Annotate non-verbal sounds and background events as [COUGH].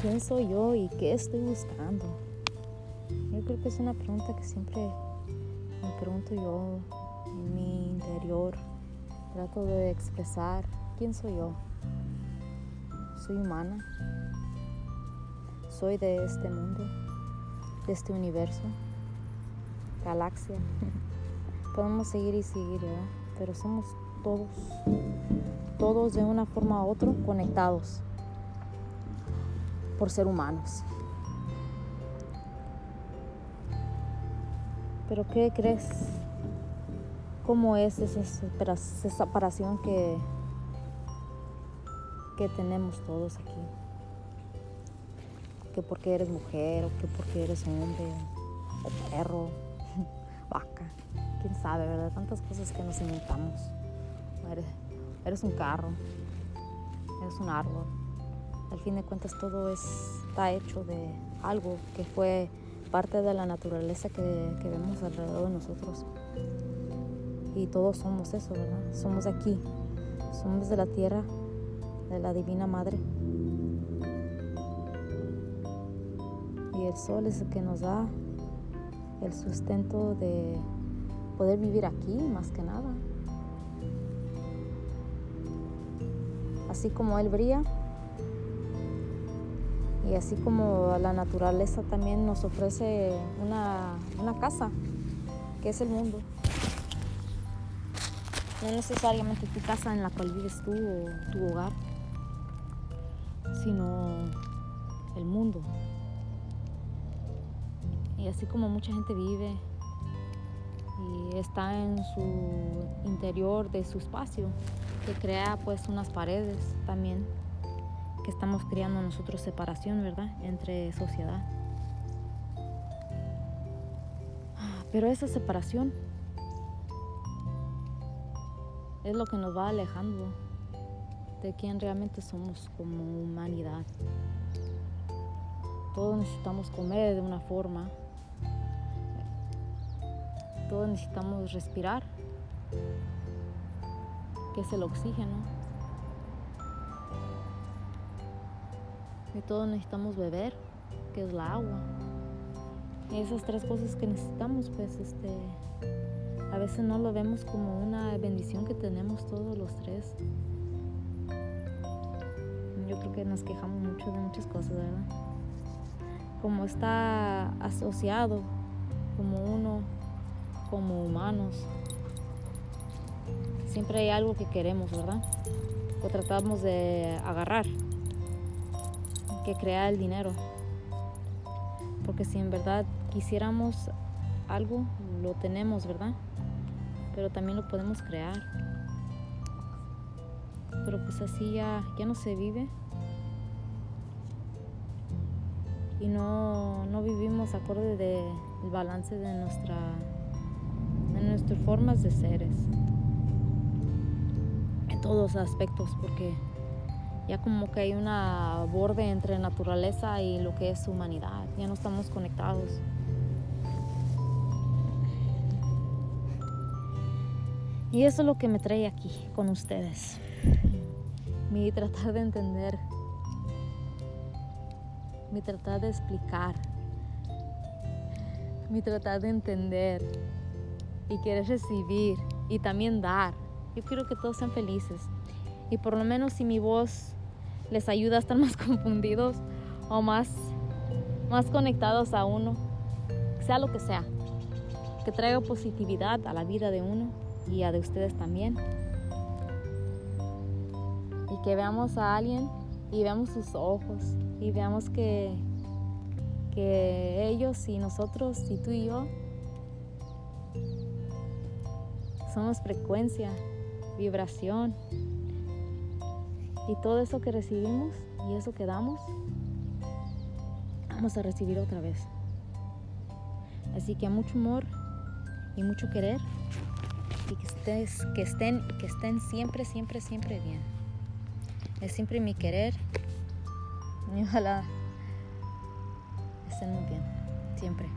¿quién soy yo y qué estoy buscando? Yo creo que es una pregunta que siempre me pregunto yo en mi interior. Trato de expresar quién soy yo. Soy humana. Soy de este mundo, de este universo, galaxia. [LAUGHS] Podemos seguir y seguir, ¿verdad? Pero somos todos, todos de una forma u otra conectados por ser humanos. Pero ¿qué crees? ¿Cómo es esa separación que, que tenemos todos aquí? Que porque eres mujer o que porque eres hombre o perro, [LAUGHS] vaca, quién sabe, ¿verdad? Tantas cosas que nos inventamos. Eres, eres un carro, eres un árbol. Al fin de cuentas todo está hecho de algo que fue parte de la naturaleza que, vemos alrededor de nosotros. Y todos somos eso, ¿verdad? Somos de aquí, somos de la tierra, de la Divina Madre. Y el sol es el que nos da el sustento de poder vivir aquí, más que nada. Así como Él brilla, y así como la naturaleza también nos ofrece una, casa, que es el mundo. No necesariamente tu casa en la cual vives tú o tu hogar, sino el mundo. Y así como mucha gente vive y está en su interior de su espacio, que crea pues unas paredes también estamos creando nosotros separación, ¿verdad? Entre sociedad. Pero esa separación es lo que nos va alejando de quién realmente somos como humanidad. Todos necesitamos comer de una forma. Todos necesitamos respirar, que es el oxígeno. Y todos necesitamos beber, que es la agua. Y esas tres cosas que necesitamos, pues este, a veces no lo vemos como una bendición que tenemos todos los tres. Yo creo que nos quejamos mucho de muchas cosas, ¿verdad? Como está asociado como uno, como humanos, siempre hay algo que queremos, ¿verdad? O tratamos de agarrar que crear el dinero. Porque si en verdad quisiéramos algo, lo tenemos, ¿verdad? Pero también lo podemos crear. Pero pues así ya, ya no se vive. Y no, no vivimos acorde del balance de nuestra de nuestras formas de seres. En todos aspectos, porque ya como que hay una borde entre naturaleza y lo que es humanidad, ya no estamos conectados. Y eso es lo que me trae aquí con ustedes. Mi tratar de entender, mi tratar de explicar, mi tratar de entender y querer recibir y también dar. Yo quiero que todos sean felices. Y por lo menos si mi voz les ayuda a estar más [LAUGHS] confundidos o más, más conectados a uno, sea lo que sea, que traiga positividad a la vida de uno y a de ustedes también. Y que veamos a alguien y veamos sus ojos y veamos que, que ellos y nosotros y tú y yo somos frecuencia, vibración y todo eso que recibimos y eso que damos, vamos a recibir otra vez. Así que mucho amor y mucho querer y que, estés, que, estén, que estén siempre, siempre, siempre bien. Es siempre mi querer y ojalá estén muy bien, siempre.